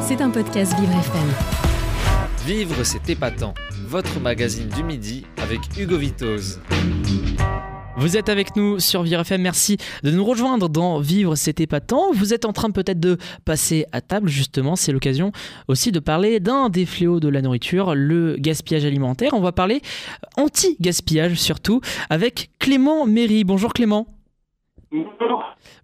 C'est un podcast Vivre FM. Vivre, c'est épatant. Votre magazine du midi avec Hugo Vitoz. Vous êtes avec nous sur Vivre FM, merci de nous rejoindre dans Vivre c'est épatant. Vous êtes en train peut-être de passer à table justement, c'est l'occasion aussi de parler d'un des fléaux de la nourriture, le gaspillage alimentaire. On va parler anti-gaspillage surtout avec Clément Méry. Bonjour Clément.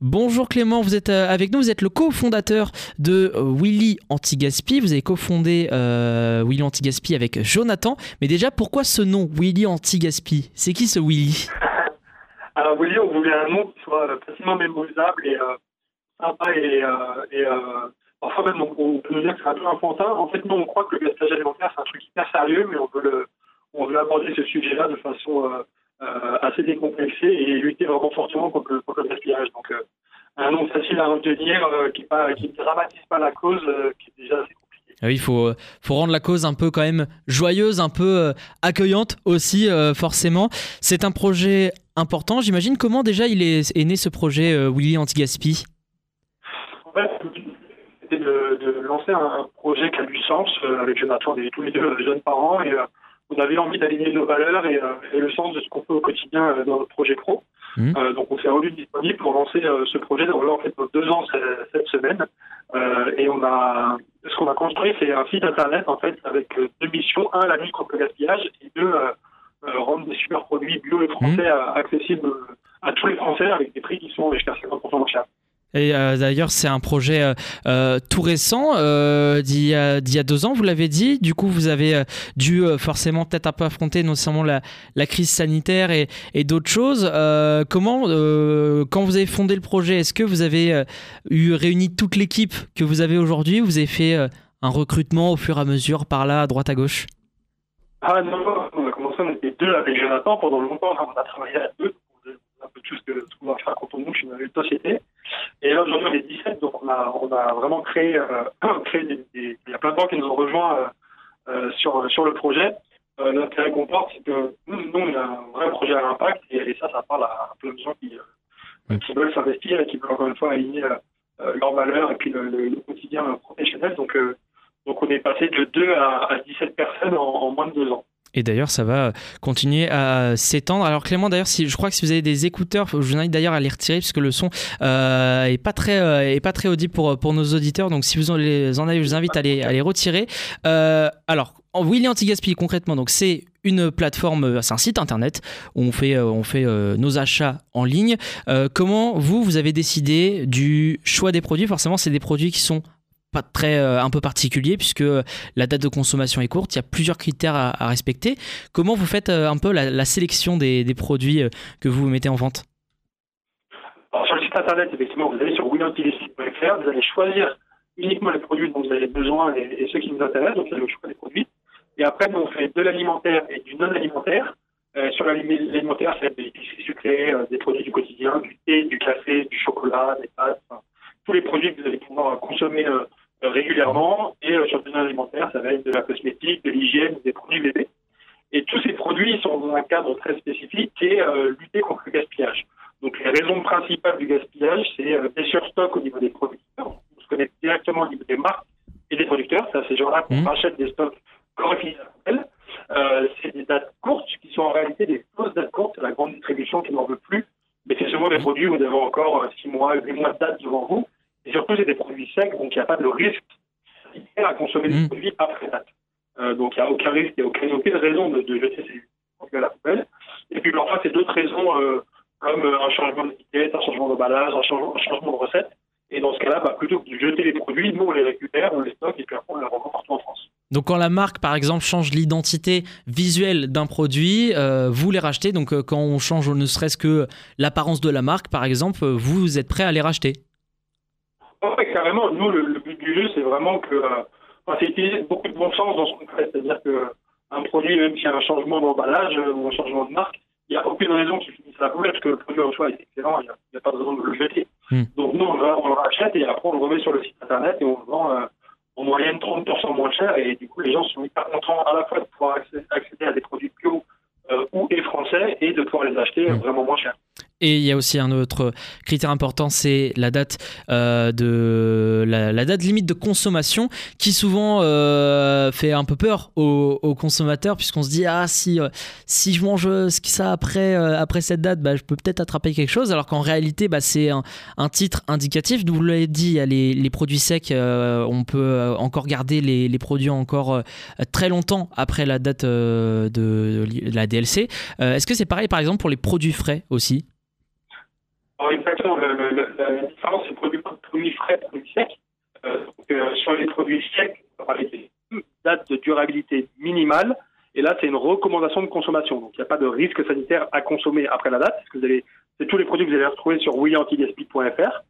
Bonjour Clément, vous êtes euh, avec nous, vous êtes le cofondateur de euh, Willy Anti-Gaspi. Vous avez cofondé euh, Willy Anti-Gaspi avec Jonathan. Mais déjà, pourquoi ce nom, Willy Anti-Gaspi? C'est qui ce Willy? Alors Willy, on voulait un nom qui soit facilement mémorisable et sympa et, parfois même on, peut nous dire que c'est un peu enfantin. En fait, nous on croit que le gaspillage alimentaire c'est un truc hyper sérieux, mais on veut, le, on veut aborder ce sujet-là de façon euh, assez décomplexé et lutter vraiment fortement contre le, gaspillage. Donc, euh, un nom facile à retenir euh, qui ne dramatise pas la cause, qui est déjà assez compliqué. Ah oui, il faut, faut rendre la cause un peu quand même joyeuse, un peu accueillante aussi, forcément. C'est un projet important, j'imagine. Comment déjà il est, né ce projet Willy Anti-Gaspi? En fait, c'était de, lancer un projet qui a du sens avec Jonathan et tous les deux jeunes parents et on avait envie d'aligner nos valeurs et, euh, le sens de ce qu'on fait au quotidien euh, dans notre projet pro. Mmh. Euh, donc on s'est rendu disponible pour lancer ce projet. Là, en fait, deux ans cette semaine. et on a, ce qu'on a construit, c'est un site internet en fait avec deux missions un, la lutte contre le gaspillage, et deux, rendre des super produits bio et français mmh. accessibles à tous les Français avec des prix qui sont jusqu'à 50% moins chers. Euh, d'ailleurs, c'est un projet euh, euh, tout récent, d'il y, a deux ans, vous l'avez dit. Du coup, vous avez dû forcément peut-être un peu affronter notamment la, la crise sanitaire et, d'autres choses. comment, quand vous avez fondé le projet, est-ce que vous avez eu réuni toute l'équipe que vous avez aujourd'hui Vous avez fait un recrutement au fur et à mesure, par là, à droite, à gauche? Ah non, on a commencé, on était deux avec Jonathan pendant longtemps. On a travaillé à deux, un peu tout ce qu'on va faire quand on monte une société. Et là, aujourd'hui, on est 17, donc on a, vraiment créé, euh, des, Il y a plein de gens qui nous ont rejoints euh, euh, sur, sur le projet. L'intérêt qu'on porte, c'est que nous, on a un vrai projet à impact, et, ça, ça parle à, plein de gens qui, veulent s'investir et qui veulent encore une fois aligner leurs valeurs et puis le, quotidien professionnel. Donc, donc on est passé de 2 à, 17 personnes en, moins de 2 ans. Et d'ailleurs, ça va continuer à s'étendre. Alors Clément, d'ailleurs, si je crois que si vous avez des écouteurs, je vous invite d'ailleurs à les retirer puisque le son euh, est pas très euh, pas très audible pour pour nos auditeurs. Donc si vous en, les, en avez, je vous invite à les, à les retirer. Euh, alors, Willy Antigaspi concrètement, c'est une plateforme, c'est un site internet où on fait, on fait nos achats en ligne. comment vous, vous avez décidé du choix des produits? Forcément, c'est des produits qui sont pas très euh, un peu particulier puisque la date de consommation est courte, il y a plusieurs critères à, respecter. Comment vous faites euh, un peu la, sélection des, produits euh, que vous mettez en vente? Sur le site internet, effectivement, vous allez sur williamtillis.fr, vous allez choisir uniquement les produits dont vous avez besoin et, ceux qui vous intéressent, donc vous avez le choix des produits. Et après, nous, on fait de l'alimentaire et du non-alimentaire. sur l'alimentaire, c'est des biscuits sucrés, des produits du quotidien, du thé, du café, du chocolat, des pâtes, tous les produits que vous allez pouvoir consommer régulièrement. Et euh, sur le alimentaire, ça va être de la cosmétique, de l'hygiène, des produits bébés. Et tous ces produits sont dans un cadre très spécifique qui est euh, lutter contre le gaspillage. Donc les raisons principales du gaspillage, c'est euh, des surstocks au niveau des producteurs. On se connecte directement au niveau des marques et des producteurs. C'est à ces gens-là qu'on mmh. rachète des stocks correctionnels. Euh, c'est des dates courtes qui sont en réalité des fausses dates courtes. C'est la grande distribution qui n'en veut plus. Mais c'est souvent des mmh. produits où vous avez encore 6 mois, 8 mois de date devant vous. Et surtout, c'est des produits secs, donc il n'y a pas de risque à consommer des mmh. produits après date. Euh, donc il n'y a aucun risque, il n'y a aucune, aucune, raison de, de jeter ces produits à la poubelle. Et puis parfois, c'est d'autres raisons, euh, comme euh, un changement d'étiquette, un changement d'emballage, un, changement, un changement de recette. Et dans ce cas-là, bah, plutôt que de jeter les produits, nous, on les récupère, on les stocke et puis après, on les revend partout en France. Donc quand la marque, par exemple, change l'identité visuelle d'un produit, euh, vous les rachetez. Donc quand on change ne serait-ce que l'apparence de la marque, par exemple, vous êtes prêt à les racheter carrément. Nous, le, but du jeu, c'est vraiment que. Euh, c'est utiliser beaucoup de bon sens dans ce qu'on fait. C'est-à-dire qu'un produit, même s'il y a un changement d'emballage euh, ou un changement de marque, il n'y a aucune raison qu'il finisse à la poubelle parce que le produit en soi est excellent, il n'y a, pas de raison de le jeter. Hmm. Donc nous, on, le rachète et après on le remet sur le site internet et on le vend euh, en moyenne 30% moins cher et du coup les gens sont hyper contents à la fois de pouvoir accéder, à des produits bio ou et français et de pouvoir les acheter hmm. vraiment moins cher. Et il y a aussi un autre critère important, c'est la date euh, de la, date limite de consommation, qui souvent euh, fait un peu peur aux, consommateurs, puisqu'on se dit ah si euh, si je mange ça après après cette date, bah, je peux peut-être attraper quelque chose, alors qu'en réalité bah, c'est un, titre indicatif. Vous l'avez dit, il y a les, produits secs, on peut encore garder les, produits encore très longtemps après la date de, de la DLC. Est-ce que c'est pareil par exemple pour les produits frais aussi exactement. la différence, c'est frais, produits secs. Euh, euh, sur les produits secs, parler des dates de durabilité minimale. Et là, c'est une recommandation de consommation. Donc, il n'y a pas de risque sanitaire à consommer après la date. que vous allez, c'est tous les produits que vous allez retrouver sur williantigaspi.fr.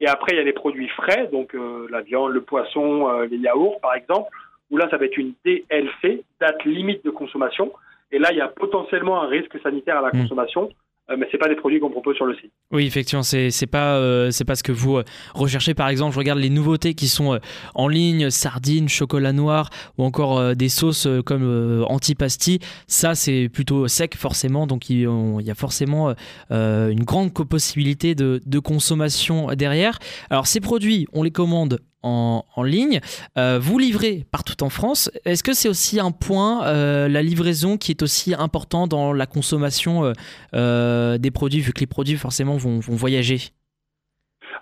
Et après, il y a les produits frais, donc euh, la viande, le poisson, les yaourts, par exemple, où là, ça va être une DLC, date limite de consommation. Et là, il y a potentiellement un risque sanitaire à la mmh. consommation. Euh, mais c'est pas des produits qu'on propose sur le site. Oui, effectivement, c'est c'est pas euh, pas ce que vous euh, recherchez. Par exemple, je regarde les nouveautés qui sont en ligne, sardines, chocolat noir ou encore des sauces comme antipasti. Ça, c'est plutôt sec forcément, donc il, y a forcément une grande possibilité de, de consommation derrière. Alors ces produits, on les commande en, ligne. Euh, vous livrez partout en France. Est-ce que c'est aussi un point, euh, la livraison, qui est aussi important dans la consommation euh, des produits, vu que les produits forcément vont, voyager?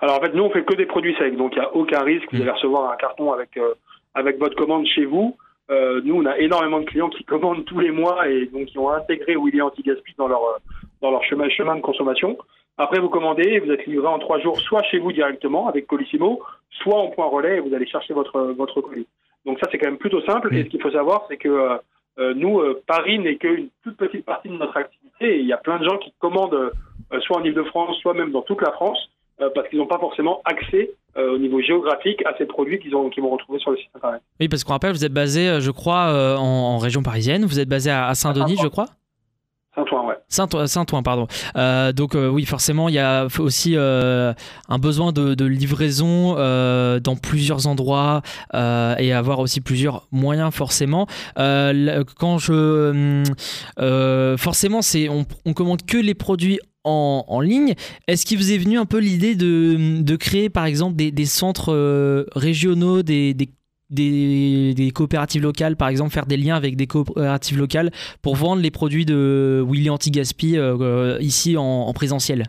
Alors en fait, nous, on fait que des produits secs, donc il n'y a aucun risque. Vous mm. allez recevoir un carton avec, avec votre commande chez vous. nous, on a énormément de clients qui commandent tous les mois et donc qui ont intégré Willy Anti-Gaspi dans leur, dans leur chemin, chemin de consommation. Après, vous commandez et vous êtes livré en trois jours, soit chez vous directement avec Colissimo, soit en point relais et vous allez chercher votre, votre colis. Donc ça, c'est quand même plutôt simple. Et ce qu'il faut savoir, c'est que euh, euh, nous, euh, Paris n'est qu'une toute petite partie de notre activité. Et il y a plein de gens qui commandent soit en Ile-de-France, soit même dans toute la France, parce qu'ils n'ont pas forcément accès au niveau géographique à ces produits qu'ils qu'ils vont retrouver sur le site internet. Oui, parce qu'on rappelle, vous êtes basé, je crois, en, région parisienne. Vous êtes basé à Saint-Denis, je crois? Saint-Ouen. Saint-Ouen, pardon. Euh, donc euh, oui, forcément, il y a aussi euh, un besoin de, livraison dans plusieurs endroits et avoir aussi plusieurs moyens forcément. quand je forcément, c'est on, commande que les produits en, ligne. Est-ce qu'il vous est venu un peu l'idée de, créer par exemple des, centres régionaux, des, des, coopératives locales, par exemple, faire des liens avec des coopératives locales pour vendre les produits de Willy Anti-Gaspi euh, euh, ici en, présentiel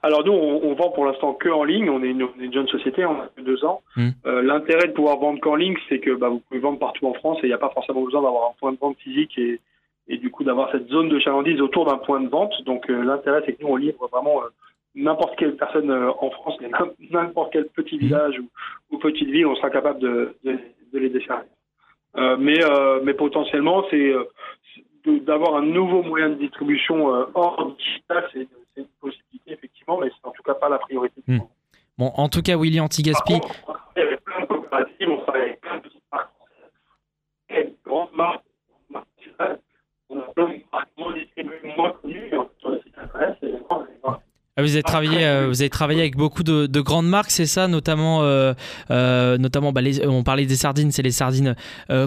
alors nous, on, vend pour l'instant que en ligne. On est une, jeune société, on a que deux ans. Hmm. Euh, l'intérêt de pouvoir vendre qu'en ligne, c'est que bah, vous pouvez vendre partout en France et il n'y a pas forcément besoin d'avoir un point de vente physique et, et du coup d'avoir cette zone de chalandise autour d'un point de vente. Donc l'intérêt, c'est que nous, on livre vraiment n'importe quelle personne euh, en France, n'importe quel petit mhm. village ou, petite ville, on sera capable de, les desservir. Euh, mais, euh, mais potentiellement, c'est d'avoir un nouveau moyen de distribution hors digital, c'est une possibilité effectivement, mais c'est en tout cas pas la priorité. Hmm. Bon, en tout cas, Willy Antigaspi. On travaille avec plein de coopératives, on travaille avec plein de petites marques françaises, grandes marques, on a plein de marques moins connues, sur le site internet, c'est ah, vous avez travaillé, euh, vous avez travaillé avec beaucoup de, grandes marques, c'est ça, notamment, euh, euh, notamment, bah, on parlait des sardines, c'est les sardines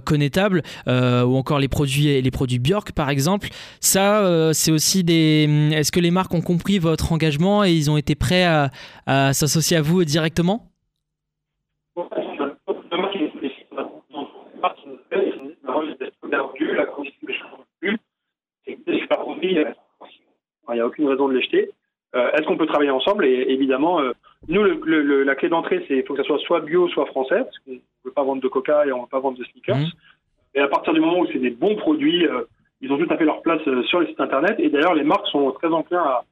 connétables, ou encore les produits, les produits Björk par exemple. Ça, c'est aussi des. Est-ce que les marques ont compris votre engagement et ils ont été prêts à, s'associer à vous directement? Il n'y a aucune raison de les jeter. Euh, est-ce qu'on peut travailler ensemble Et évidemment, euh, nous, le, la clé d'entrée, c'est il faut que ça soit soit bio, soit français, parce qu'on ne veut pas vendre de coca et on ne veut pas vendre de sneakers. Mmh. Et à partir du moment où c'est des bons produits, euh, ils ont tout à fait leur place sur les sites internet. Et d'ailleurs, les marques sont très enclins à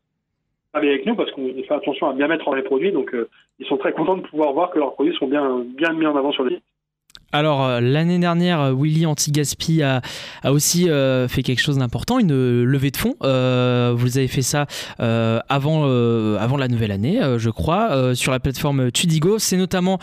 travailler avec nous parce qu'on fait attention à bien mettre en les produits. Donc, ils sont très contents de pouvoir voir que leurs produits sont bien, bien mis en avant sur les sites. Alors euh, l'année dernière, euh, Willy Antigaspi a, aussi euh, fait quelque chose d'important, une levée de fonds. vous avez fait ça avant, avant la nouvelle année, je crois, sur la plateforme Tudigo. C'est notamment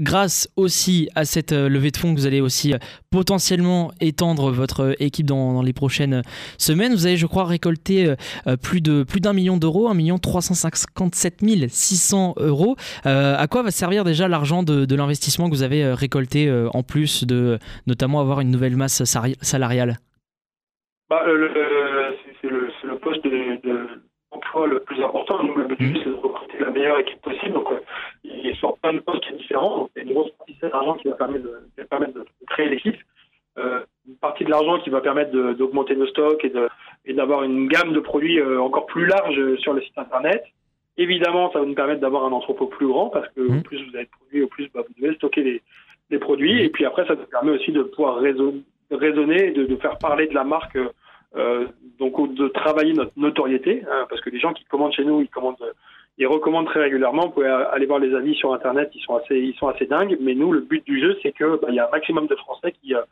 grâce aussi à cette euh, levée de fonds vous allez aussi euh, potentiellement étendre votre euh, équipe dans, les prochaines semaines. Vous avez, je crois, récolté plus d'un million d'euros, un million 357 600 euros. à quoi va servir déjà l'argent de, l'investissement que vous avez récolté en plus de notamment avoir une nouvelle masse salariale? Bah, C'est le, poste de, choix le plus important. Nous, le but jeu, c'est de recruter la meilleure équipe possible. Donc, euh, il sort plein de postes qui sont différents. Donc, il y a une grosse partie de cet argent qui va permettre de, qui va permettre de créer l'équipe. Euh, une partie de l'argent qui va permettre d'augmenter nos stocks et d'avoir une gamme de produits euh, encore plus large sur le site internet. Évidemment, ça va nous permettre d'avoir un entrepôt plus grand parce que au plus vous avez de produits, au plus bah, vous devez stocker les, les produits. Et puis après, ça nous permet aussi de pouvoir raison- raisonner, et de, de faire parler de la marque, euh, donc de travailler notre notoriété, hein, parce que les gens qui commandent chez nous, ils commandent, ils recommandent très régulièrement. Vous pouvez aller voir les avis sur internet, ils sont assez, ils sont assez dingues. Mais nous, le but du jeu, c'est que bah, il y a un maximum de Français qui, euh,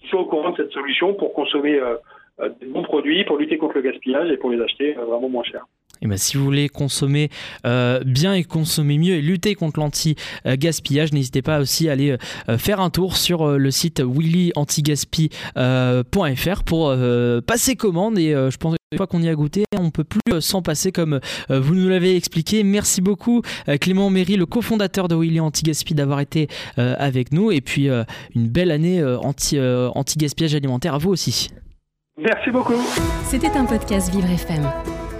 qui sont au courant de cette solution pour consommer euh, euh, des bons produits, pour lutter contre le gaspillage et pour les acheter euh, vraiment moins cher. Et ben, si vous voulez consommer euh, bien et consommer mieux et lutter contre l'anti-gaspillage, n'hésitez pas aussi à aller euh, faire un tour sur euh, le site willyantigaspi.fr pour euh, passer commande. Et euh, je pense que une fois qu'on y a goûté, on peut plus euh, s'en passer comme euh, vous nous l'avez expliqué. Merci beaucoup euh, Clément Méry, le cofondateur de Willy Anti-Gaspi, d'avoir été euh, avec nous. Et puis euh, une belle année euh, anti, euh, anti-gaspillage alimentaire à vous aussi. Merci beaucoup. C'était un podcast Vivre FM.